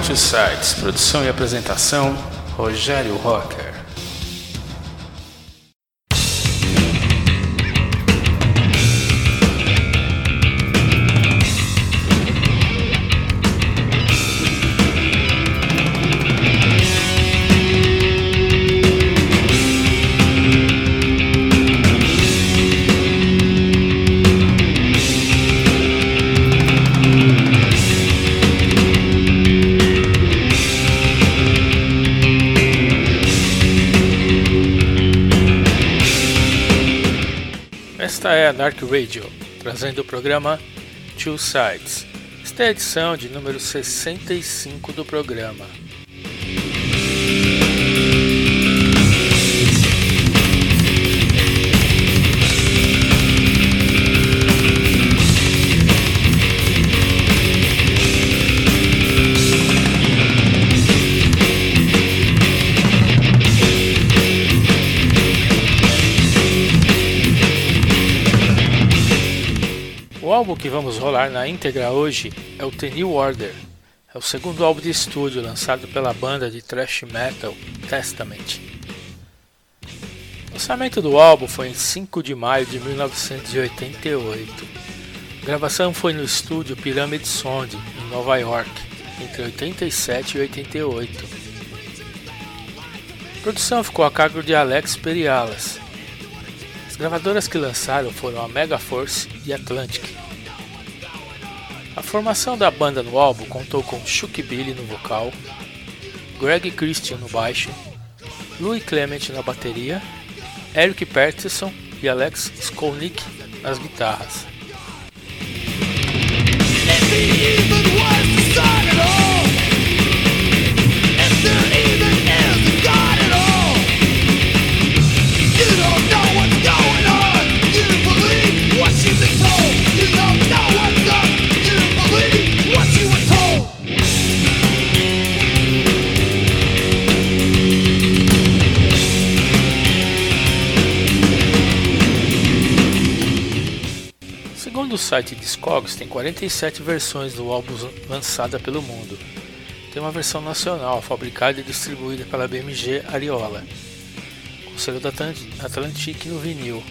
Two Sites, produção e apresentação, Rogério Rocker. Dark Radio, trazendo o programa Two Sides. Esta é a edição de número 65 do programa. Álbum que vamos rolar na íntegra hoje é o The New Order. É o segundo álbum de estúdio lançado pela banda de thrash metal Testament. O lançamento do álbum foi em 5 de maio de 1988. A gravação foi no estúdio Pyramid Sound, em Nova York, entre 87 e 88. A produção ficou a cargo de Alex Perialas, as gravadoras que lançaram foram a Megaforce e Atlantic. A formação da banda no álbum contou com Chuck Billy no vocal, Greg Christian no baixo, Louis Clement na bateria, Eric Peterson e Alex Skolnick nas guitarras. Site Discogs, tem 47 versões do álbum lançada pelo mundo. Tem uma versão nacional, fabricada e distribuída pela BMG Ariola, com selo da Atlantic no vinil.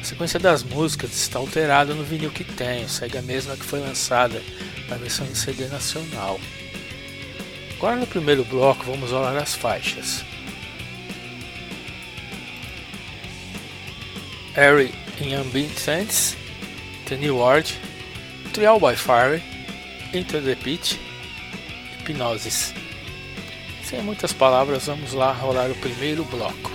A sequência das músicas está alterada no vinil que tem, segue a mesma que foi lançada na versão em CD nacional. Agora no primeiro bloco vamos rolar as faixas. Harry in Ambient Sense, New World, Trial by Fire, Into the Pit, Hipnosis. Sem muitas palavras, vamos lá rolar o primeiro bloco.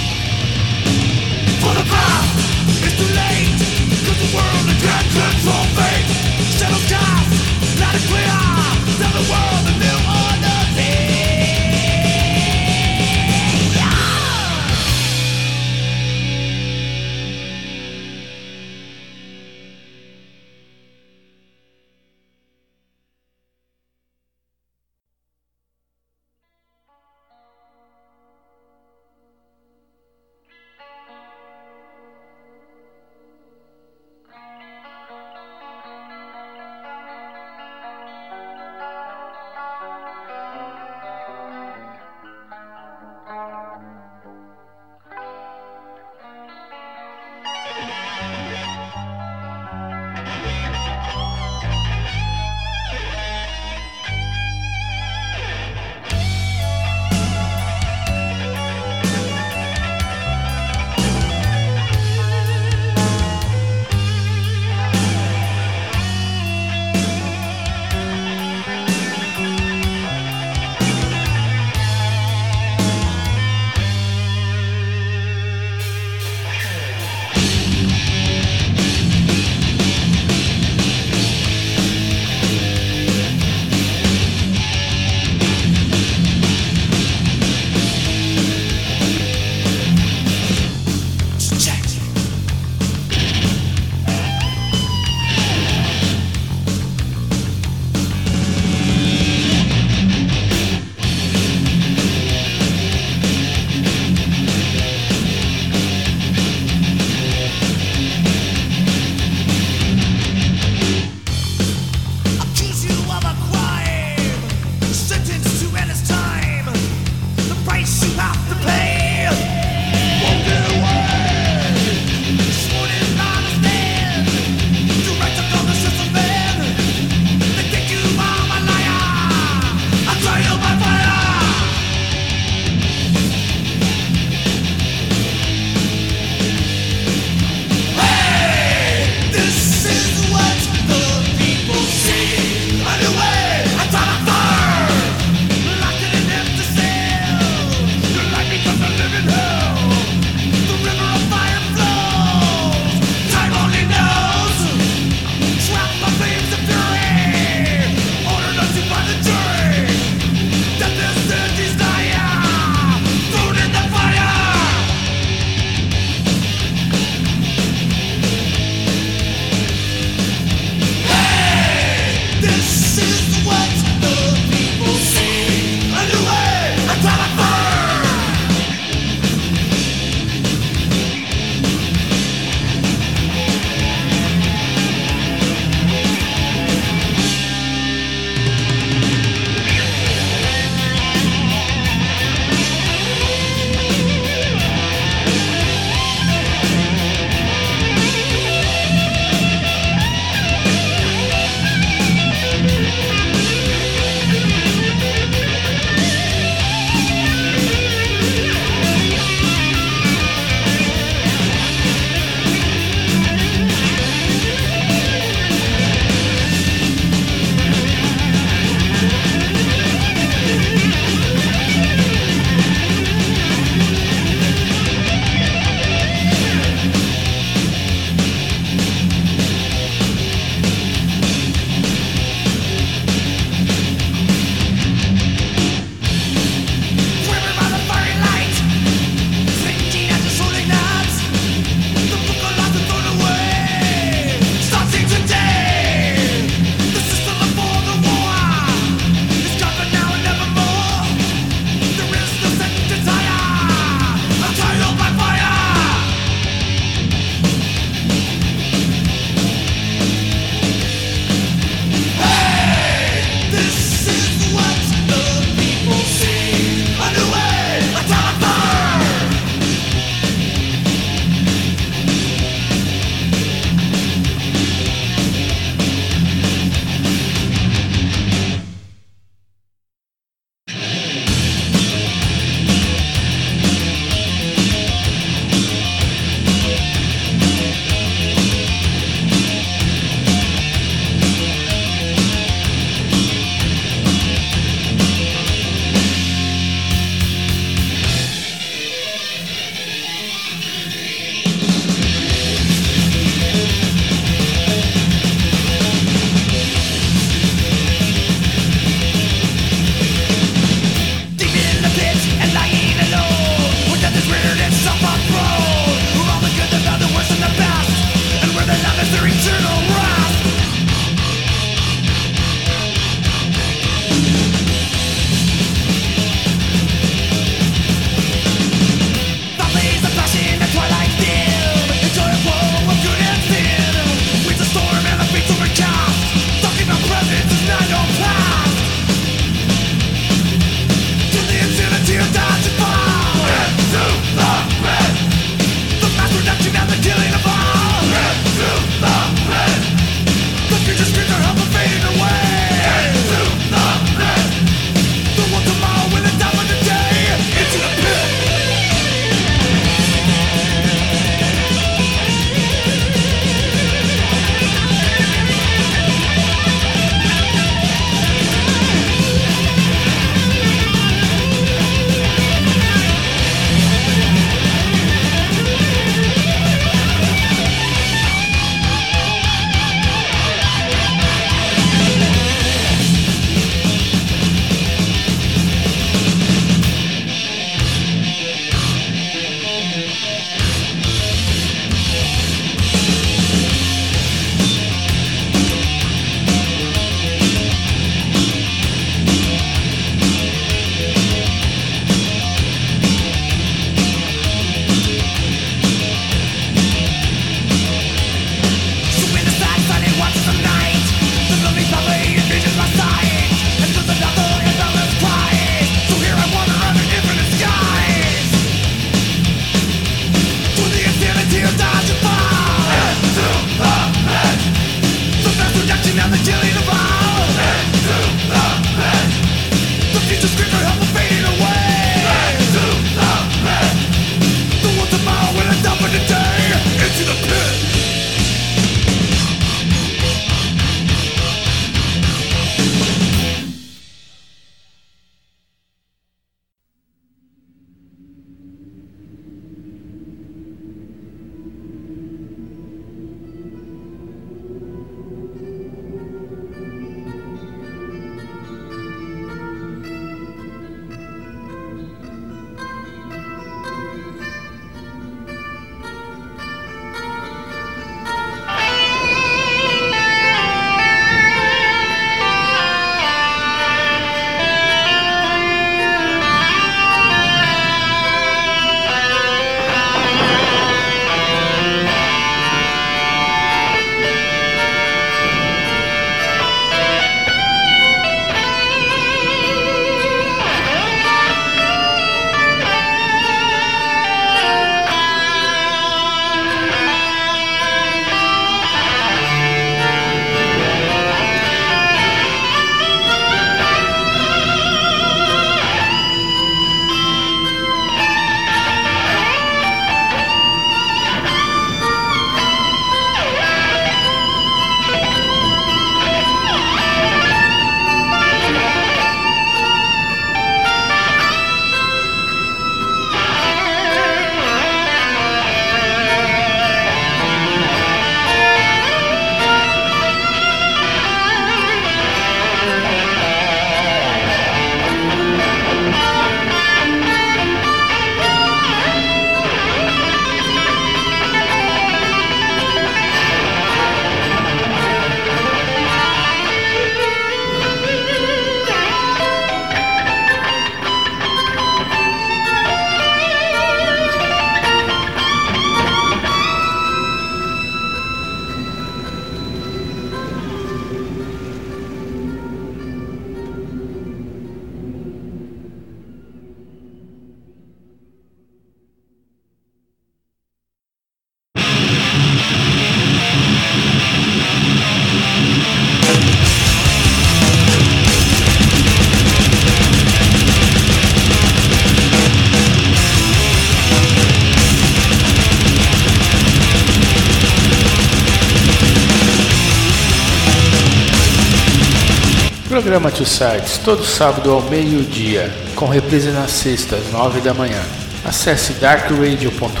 Sides, todo sábado ao meio-dia, com reprise nas sextas, nove da manhã. Acesse darkradio.com.br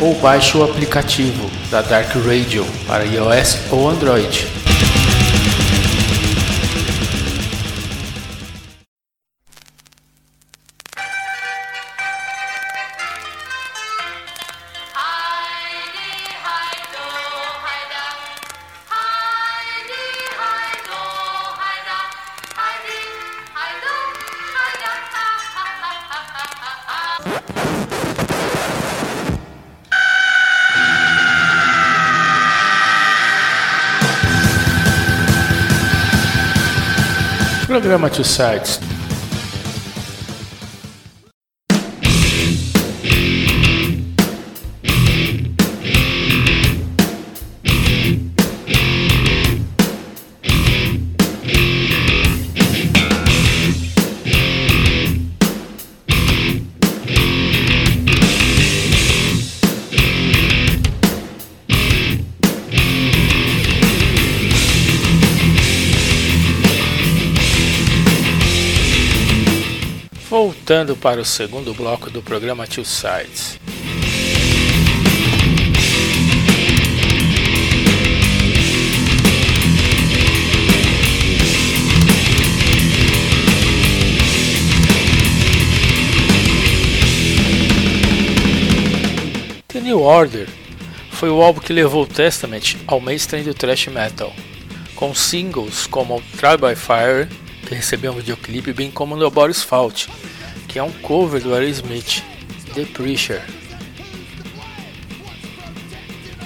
ou baixe o aplicativo da Dark Radio para iOS ou Android. Programa Two Sides. Voltando para o segundo bloco do programa Two Sides. The New Order foi o álbum que levou o Testament ao mainstream do thrash metal, com singles como Try by Fire, que recebeu um videoclipe, bem como No Boris Fault, é um cover do Aerosmith, The Preacher.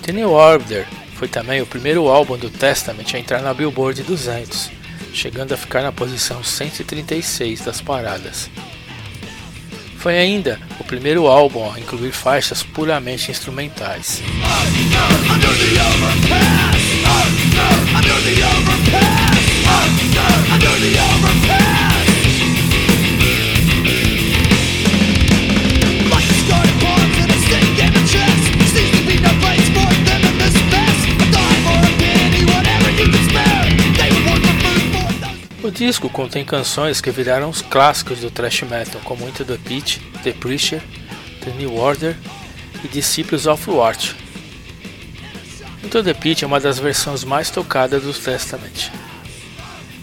The New Order foi também o primeiro álbum do Testament a entrar na Billboard 200, chegando a ficar na posição 136 das paradas. Foi ainda o primeiro álbum a incluir faixas puramente instrumentais. Disco contém canções que viraram os clássicos do thrash metal, como Into the Pit, The Preacher, The New Order e Disciples of Watch. Into the Pit é uma das versões mais tocadas do Testament,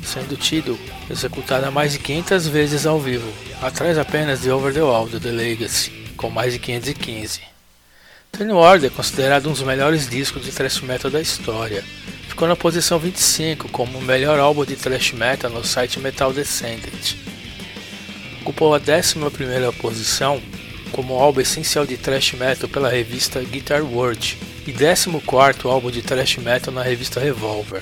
sendo tido executada mais de 500 vezes ao vivo, atrás apenas de Over the Wall do The Legacy, com mais de 515. The New Order é considerado um dos melhores discos de thrash metal da história, ficou na posição 25 como o melhor álbum de thrash metal no site Metal Descendant. Ocupou a 11 posição como álbum essencial de thrash metal pela revista Guitar World e 14 álbum de thrash metal na revista Revolver.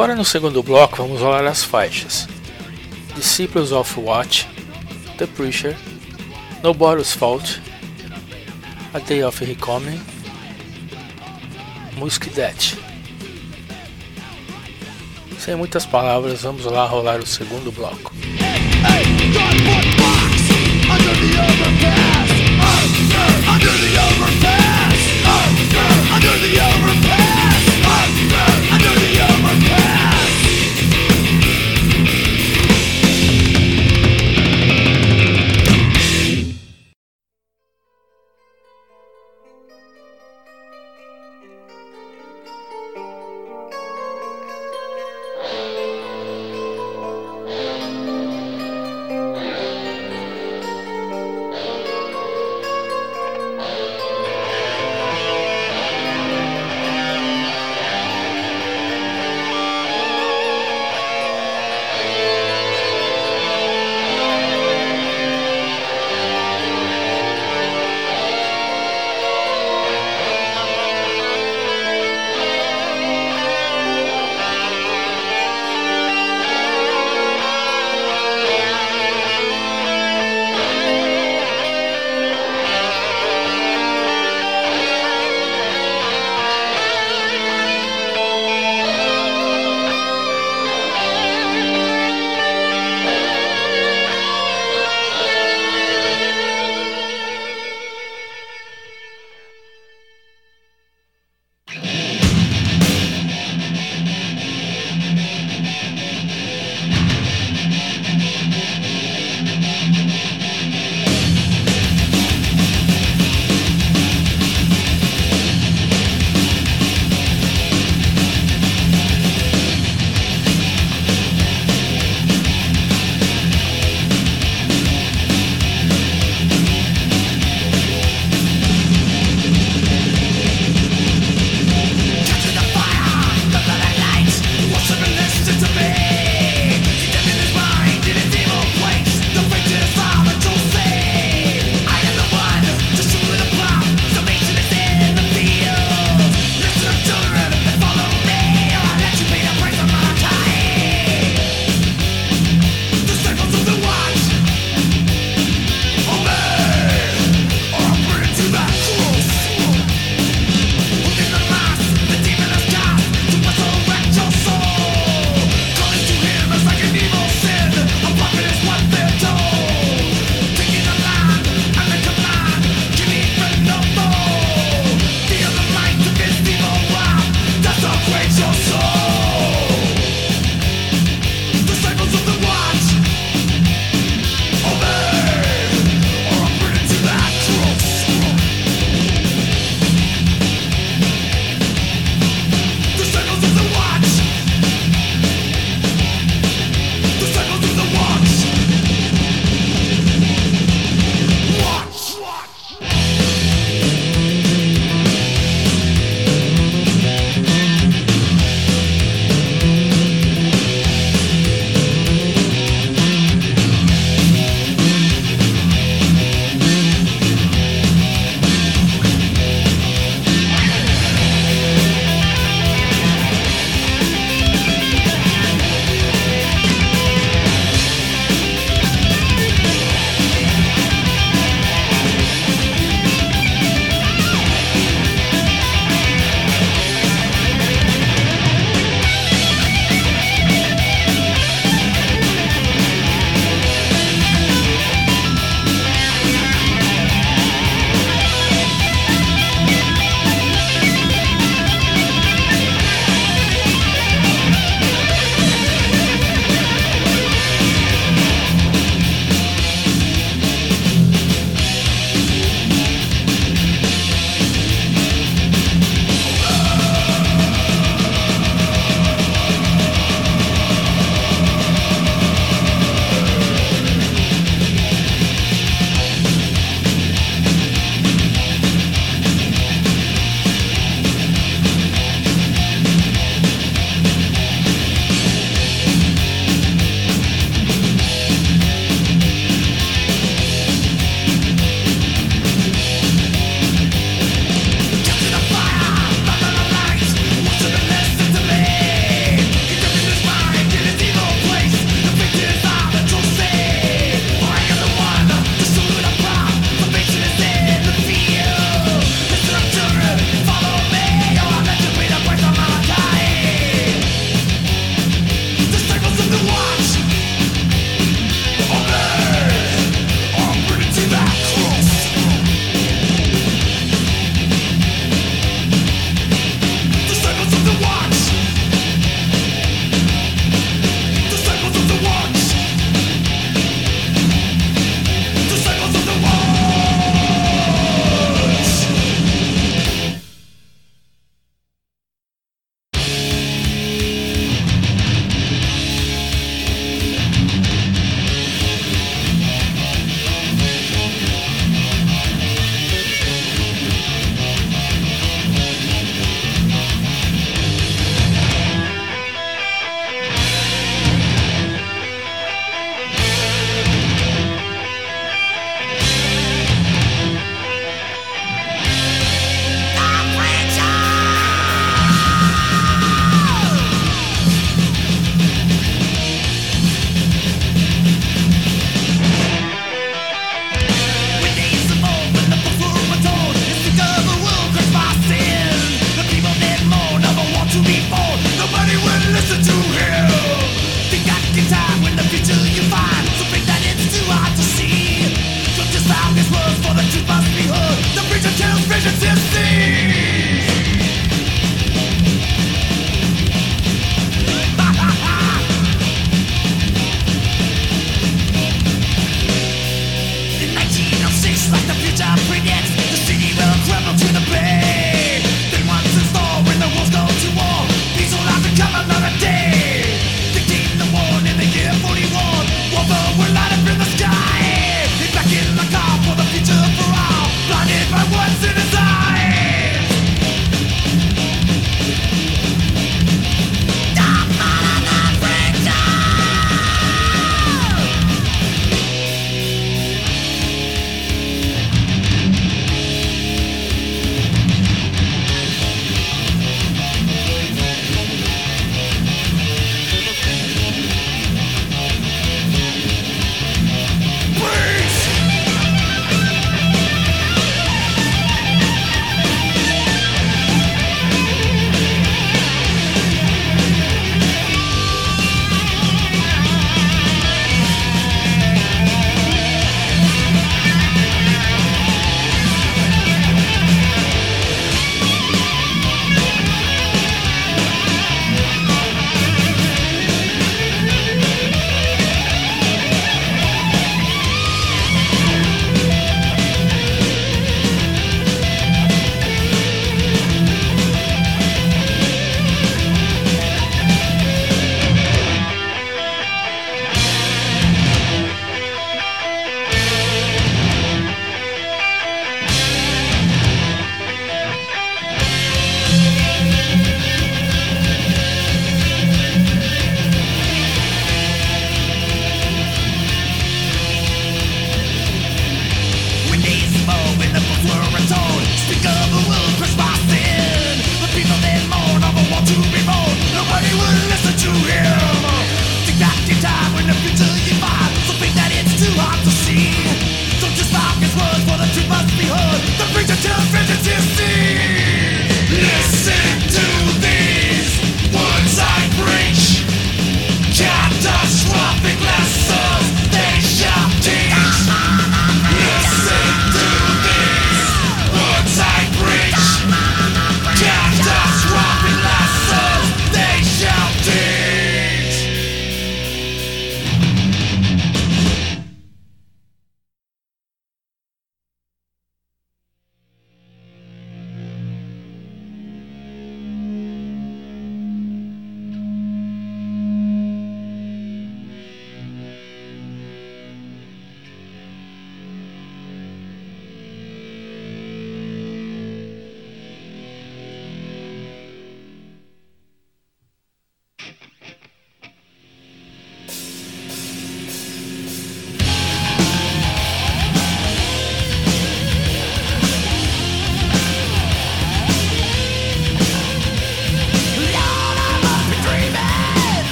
Agora no segundo bloco vamos rolar as faixas Disciples of Watch, The Preacher, Nobody's Fault, A Day of Recoming, Music Death. Sem muitas palavras, vamos lá rolar o segundo bloco.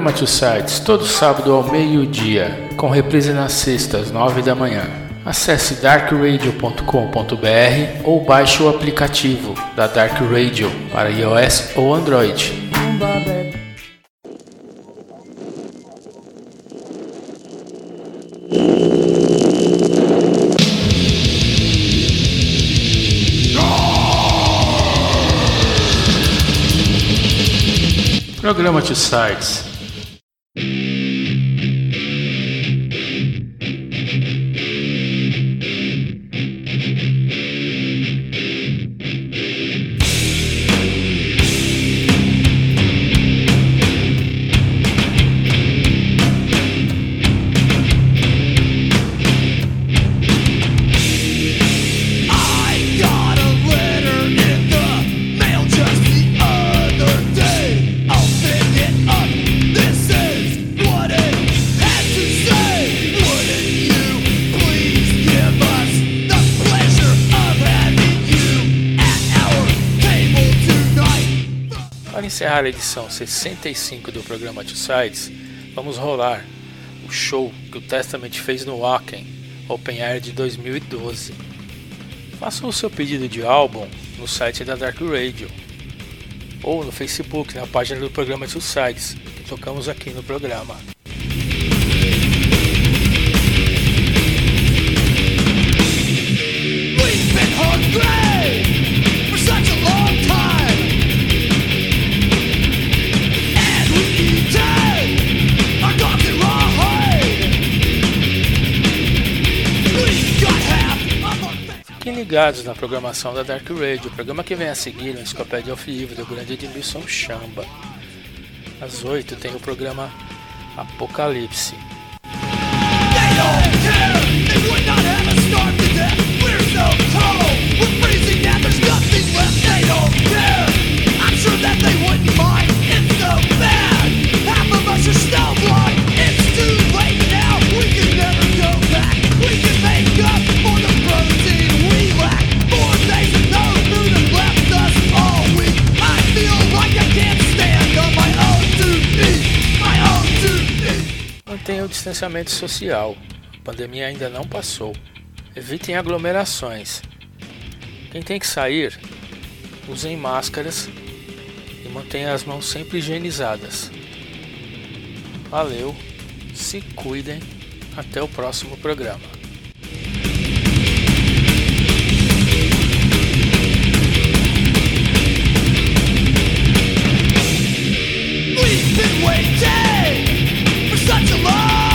Programa Two Sites, todo sábado ao meio-dia, com reprise nas sextas, nove da manhã. Acesse darkradio.com.br ou baixe o aplicativo da Dark Radio para iOS ou Android. Programa Two Sites encerrar a edição 65 do programa Two Sides, vamos rolar o show que o Testament fez no Wacken Open Air de 2012. Faça o seu pedido de álbum no site da Dark Radio ou no Facebook, na página do programa Two Sides, que tocamos aqui no programa. Ligados na programação da Dark Radio. O programa que vem a seguir é a Enciclopédia ao Vivo do grande Edmilson Chamba. Às 8 tem o programa Apocalipse. Mantenha o distanciamento social. A pandemia ainda não passou. Evitem aglomerações. Quem tem que sair, usem máscaras e mantenha as mãos sempre higienizadas. Valeu, se cuidem, até o próximo programa. We've been waiting such a long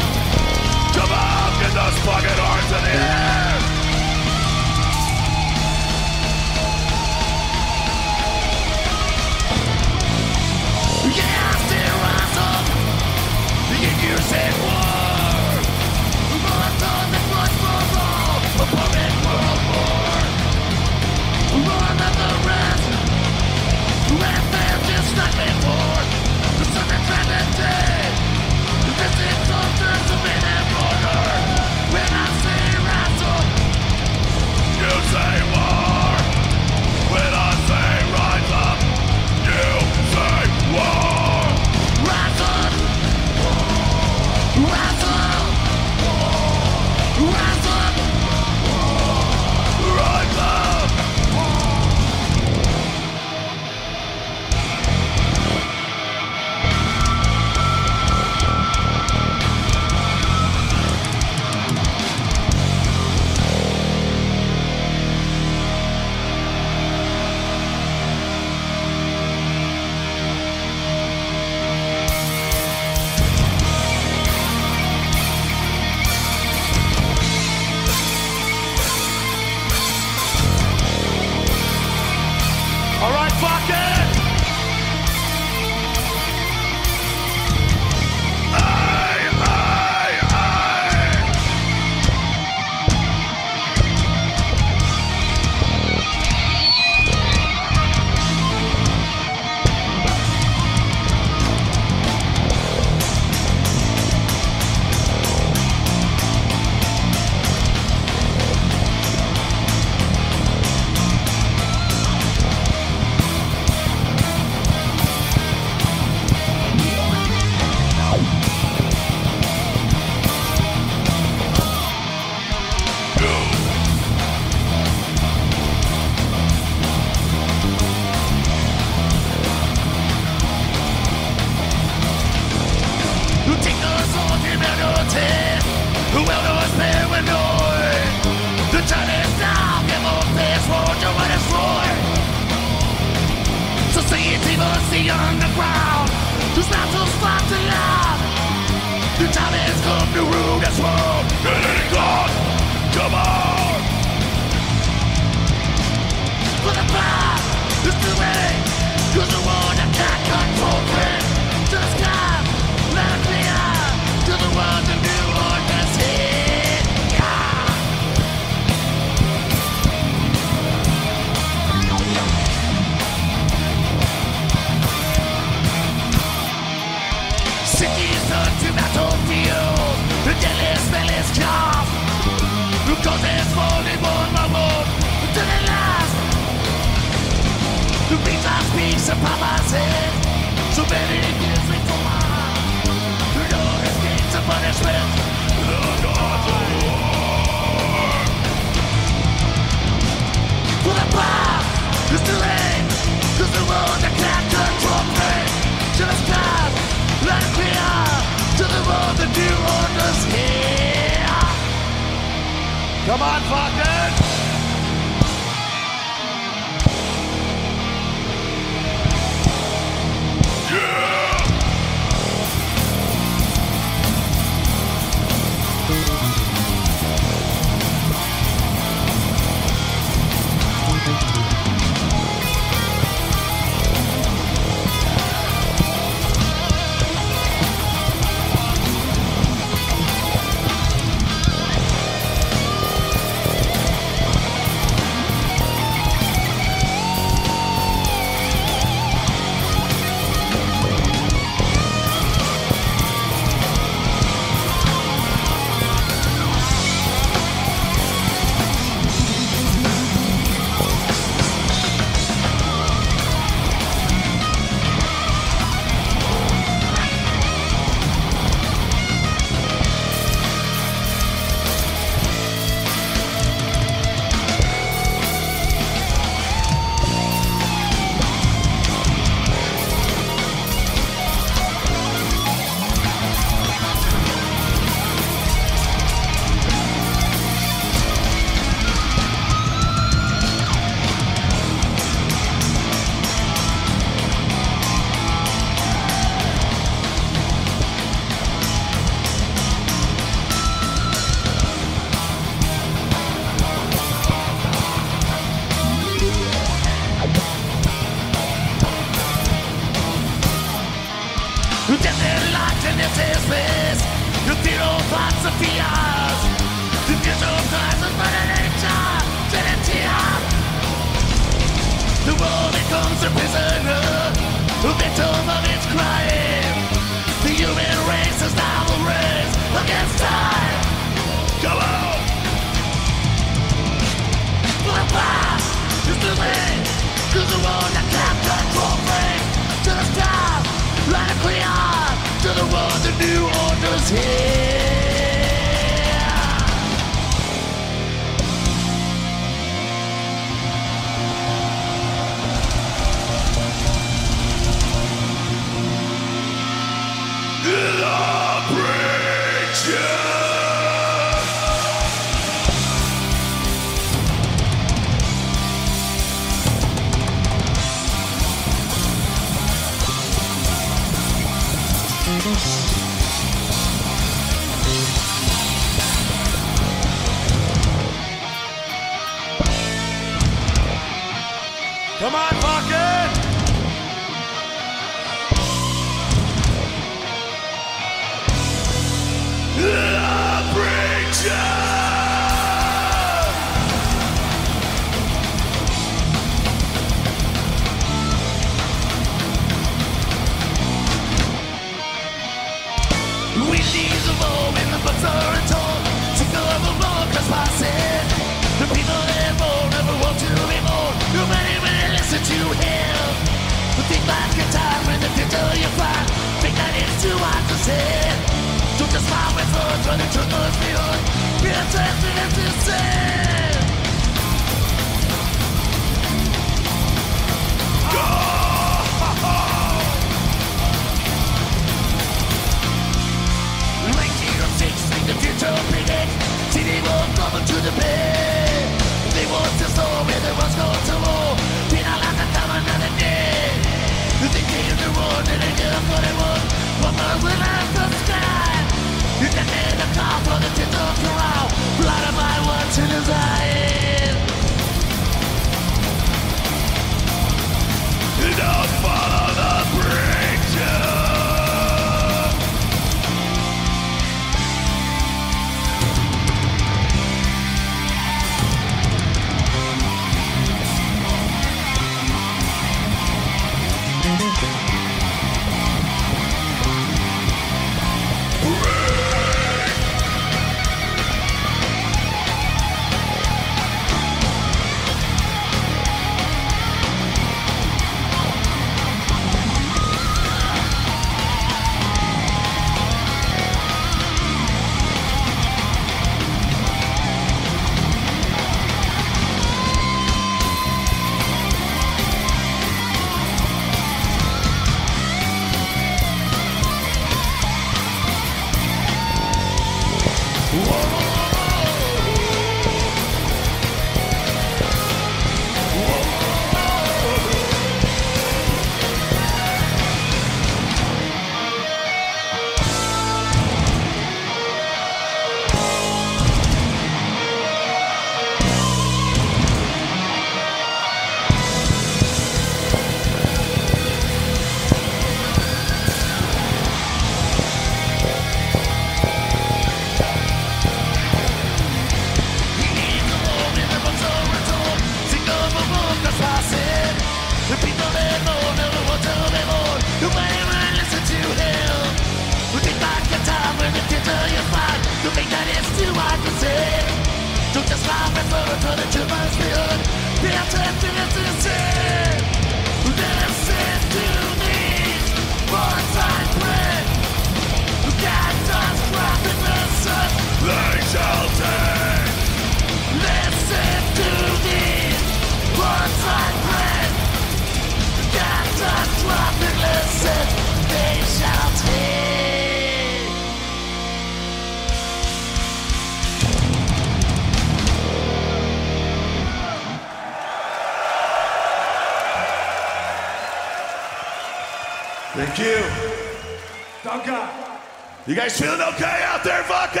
guys feeling okay out there, fucking?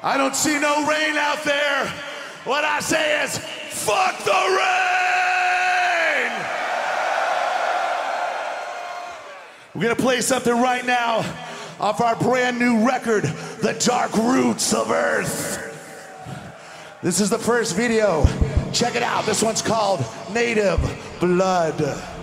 I don't see no rain out there. What I say is, fuck the rain! We're gonna play something right now off our brand new record, The Dark Roots of Earth. This is the first video. Check it out. This one's called Native Blood.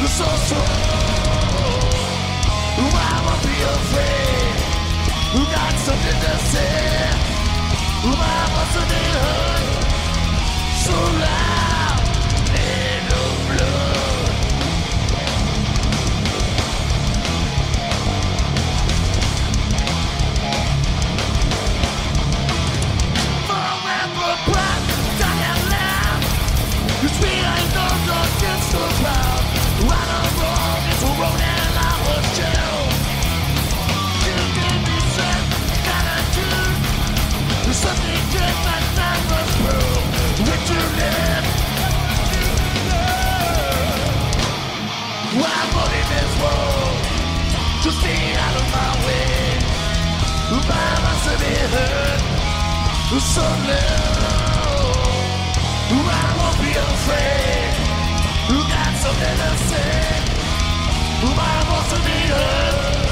you be afraid? Got something to say. Why must it? So loud. Just staying out of my way. By myself it hurt. So now, I won't be afraid. Got something to say? My voice will be heard.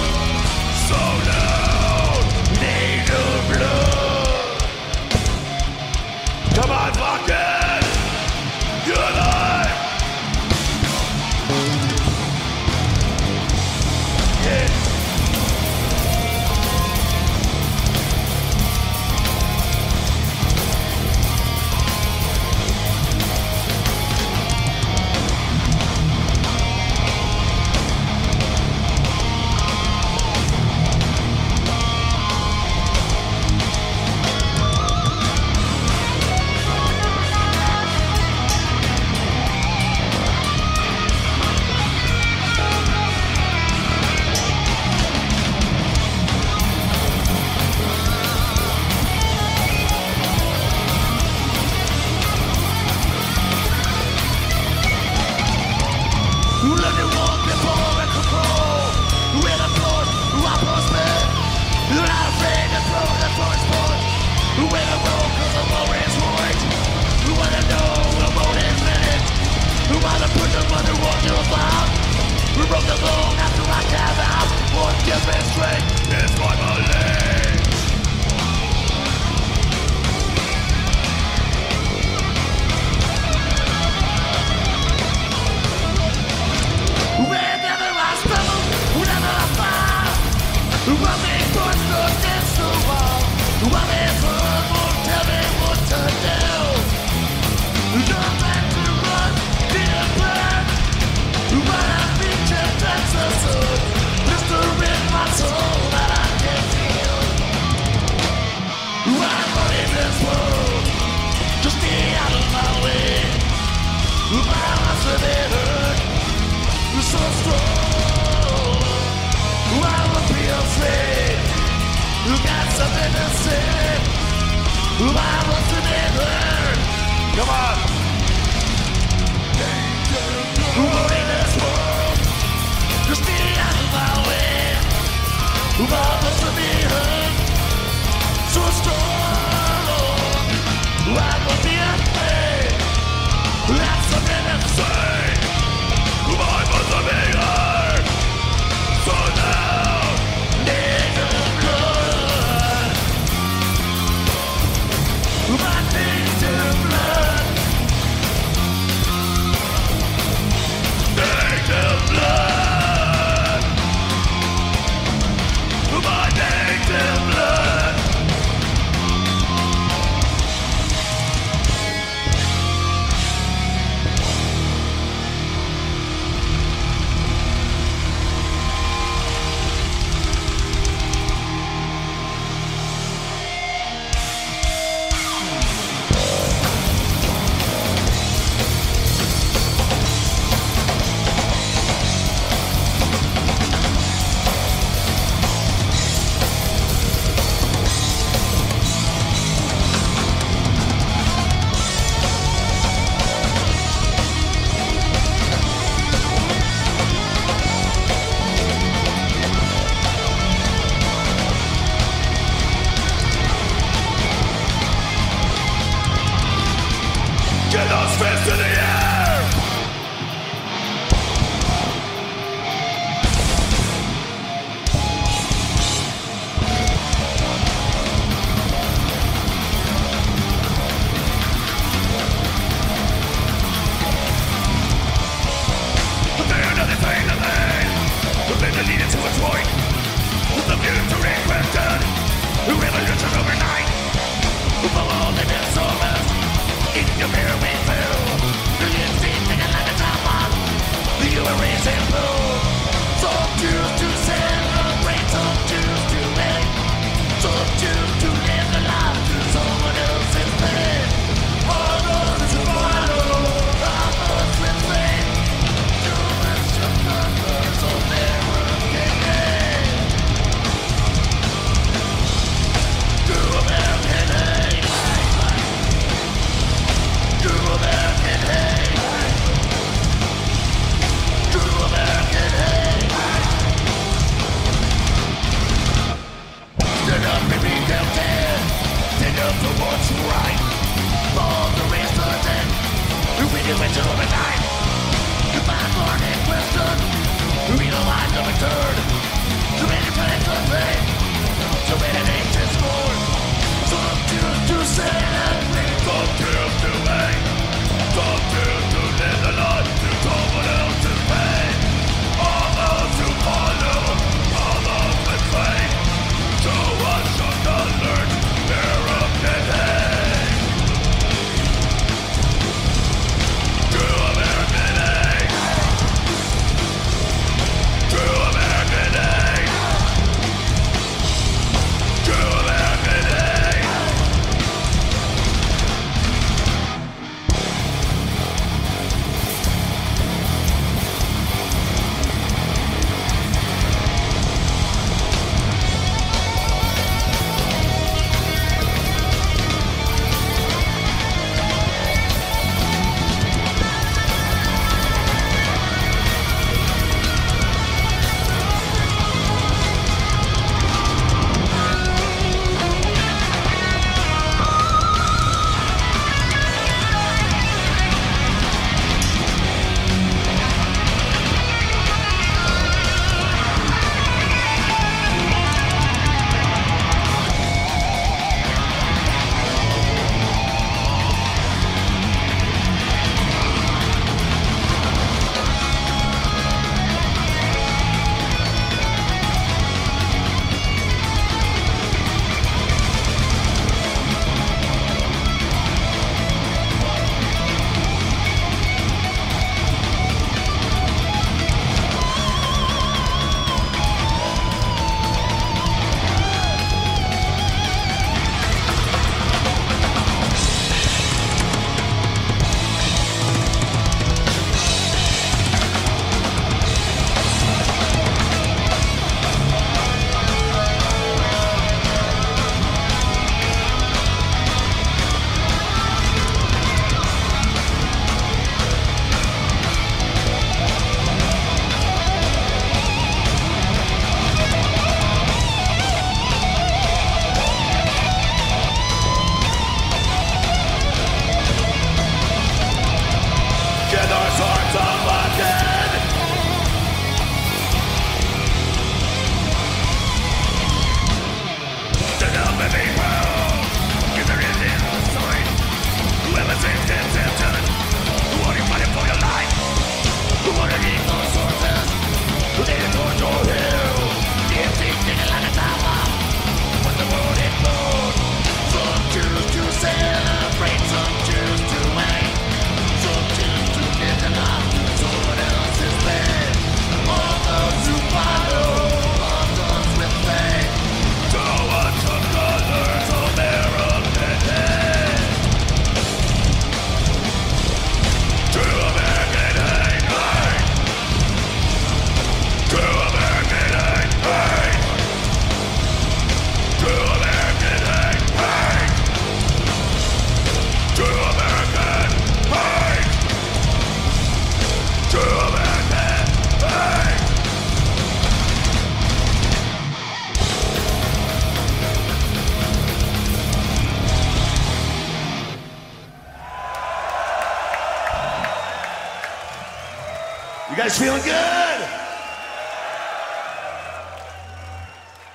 Feeling good?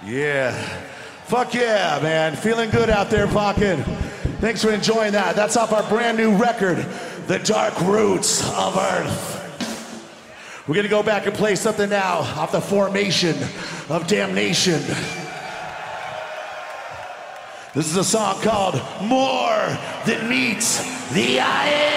Yeah. Fuck yeah, man. Feeling good out there, Vakken. Thanks for enjoying that. That's off our brand new record, The Dark Roots of Earth. We're gonna go back and play something now off the formation of Damnation. This is a song called More Than Meets the Eye.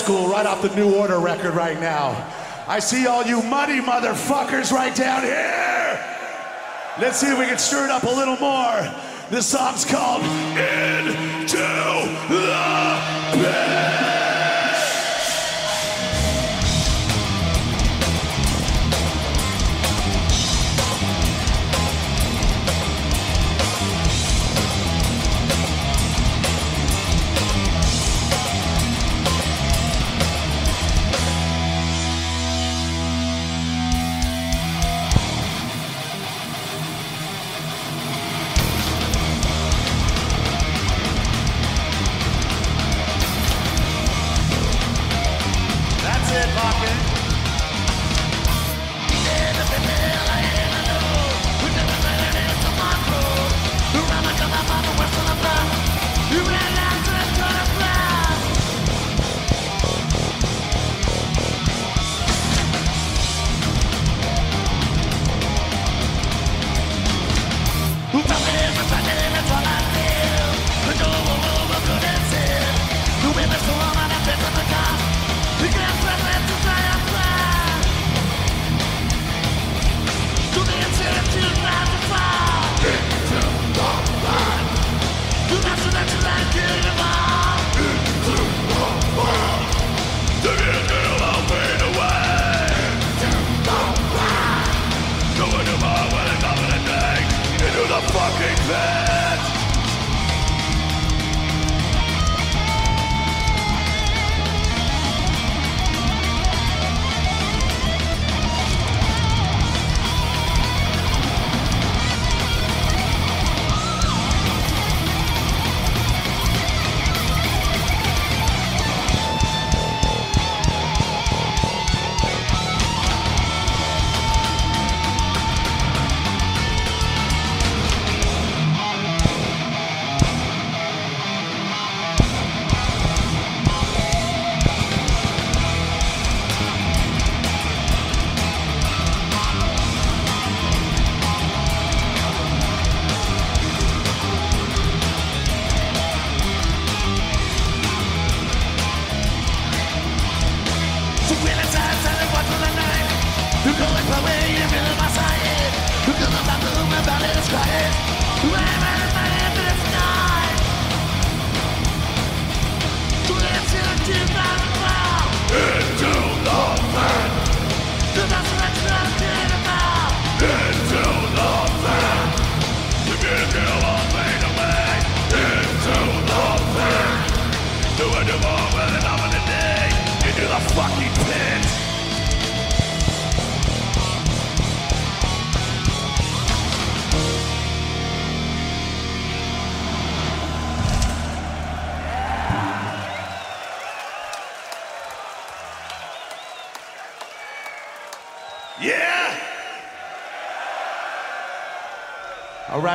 School right off the New Order record right now. I see all you muddy motherfuckers right down here. Let's see if we can stir it up a little more. This song's called Into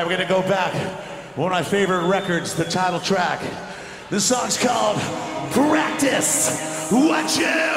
we're gonna go back. One of my favorite records, the title track. This song's called Practice What You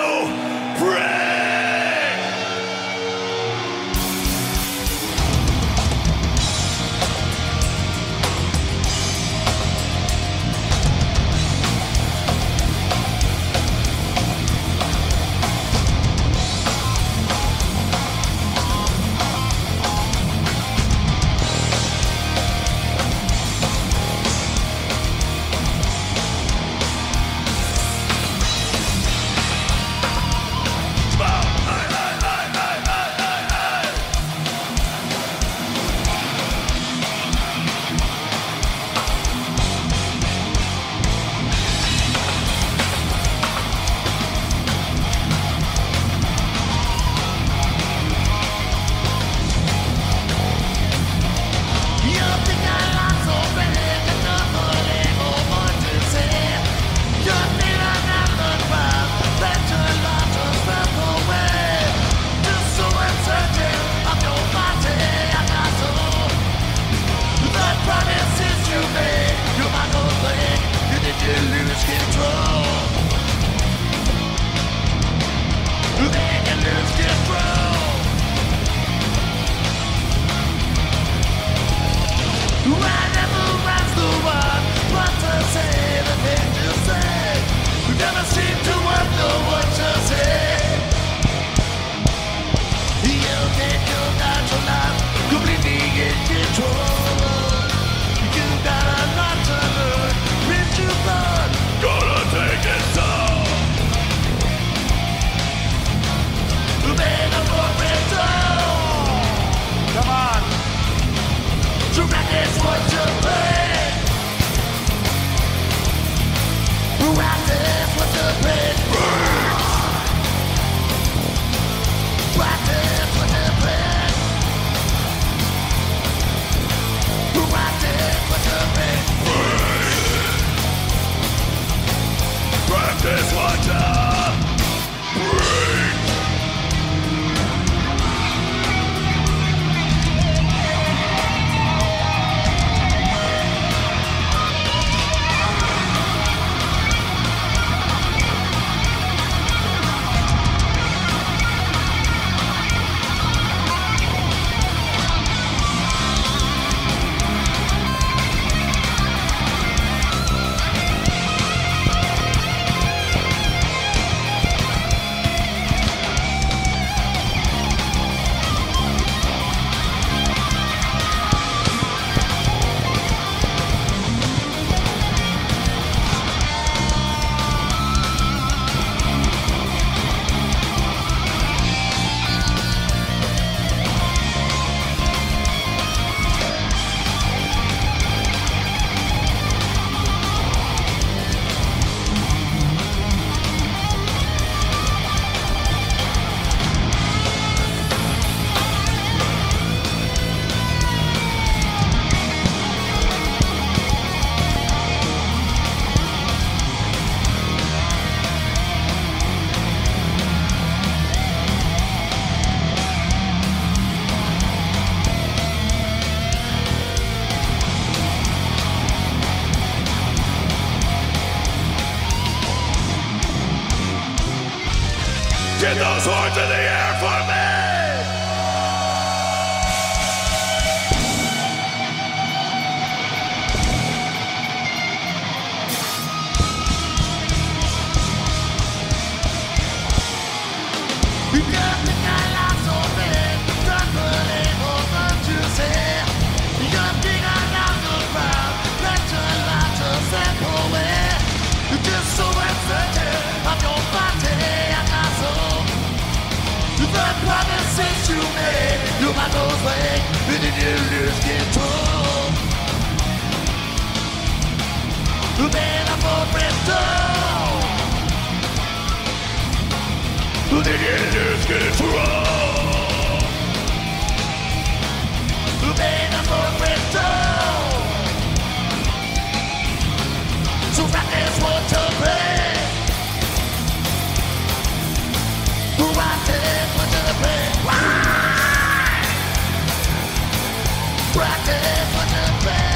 practice what you preach.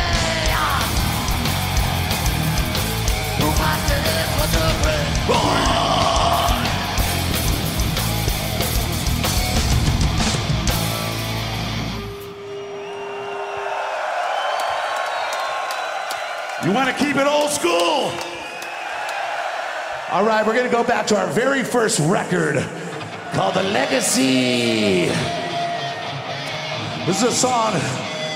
You want to keep it old school? All right, we're going to go back to our very first record called The Legacy. This is a song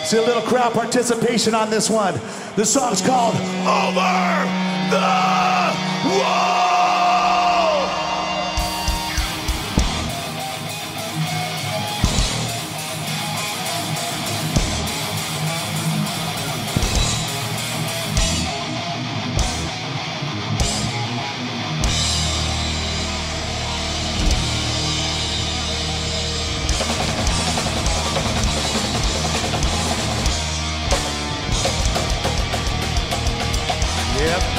See a little crowd participation on this one. The song's called Over the Wall. Yep.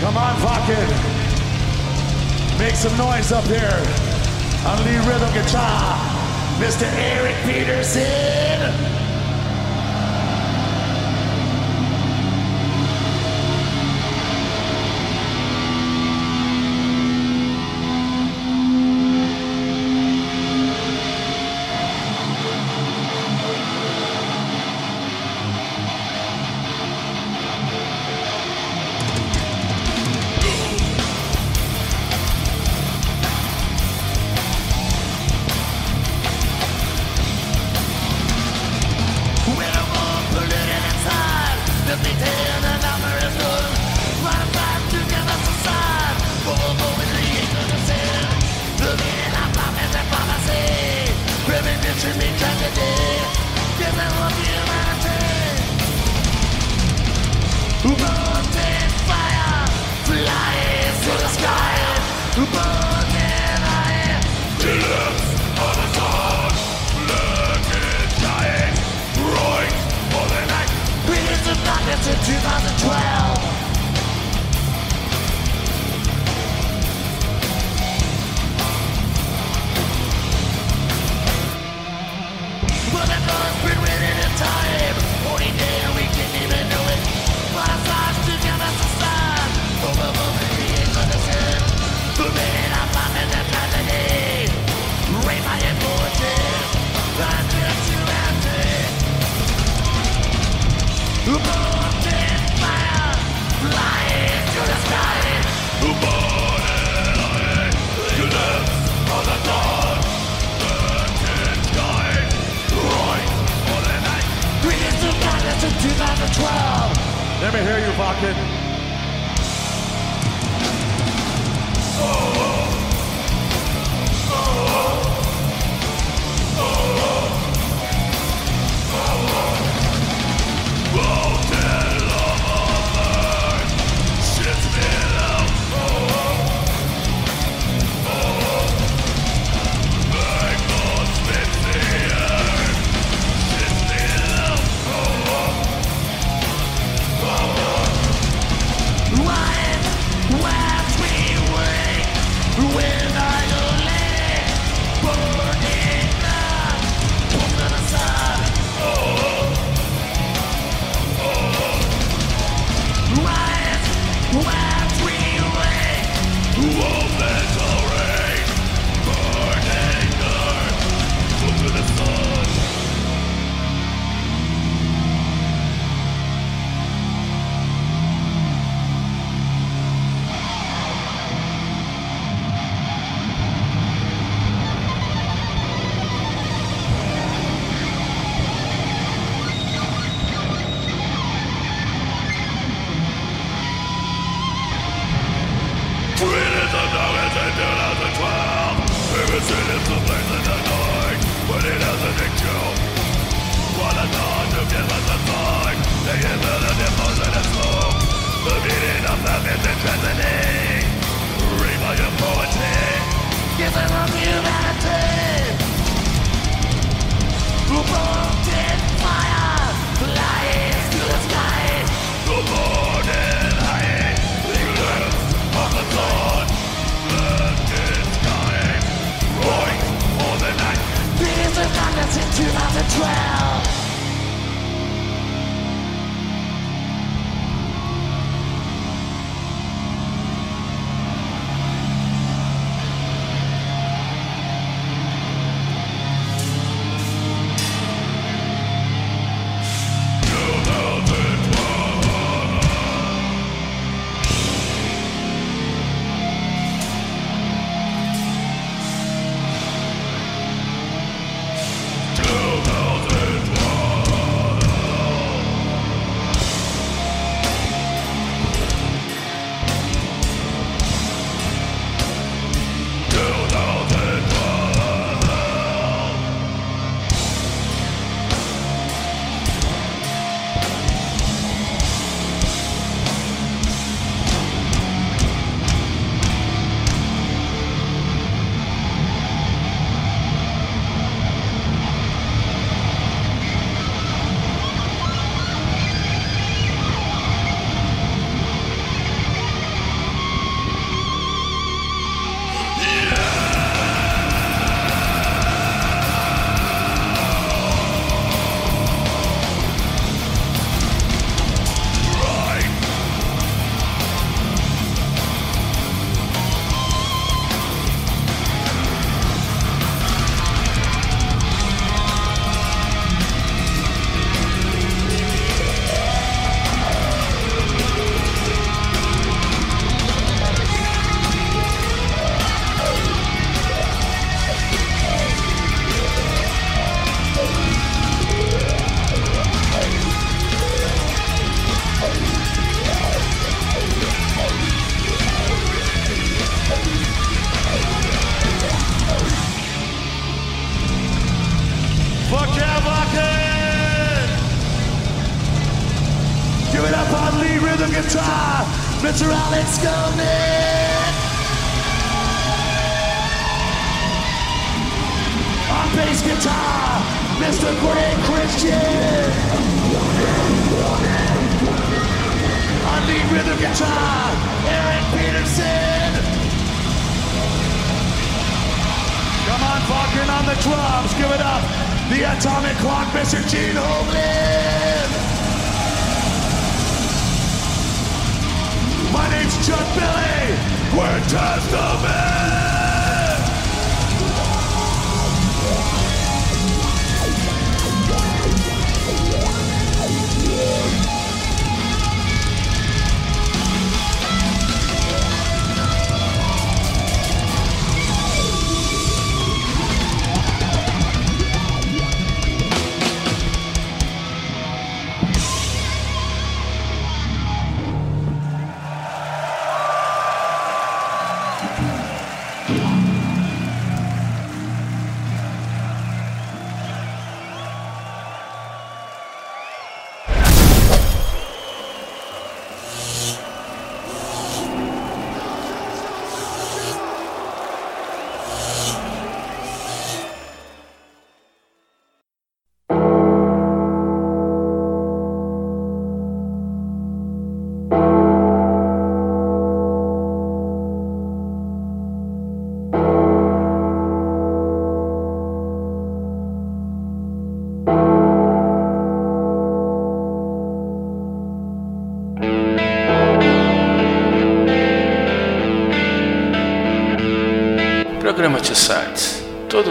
Come on, fucking. Make some noise up here.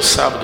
Sábado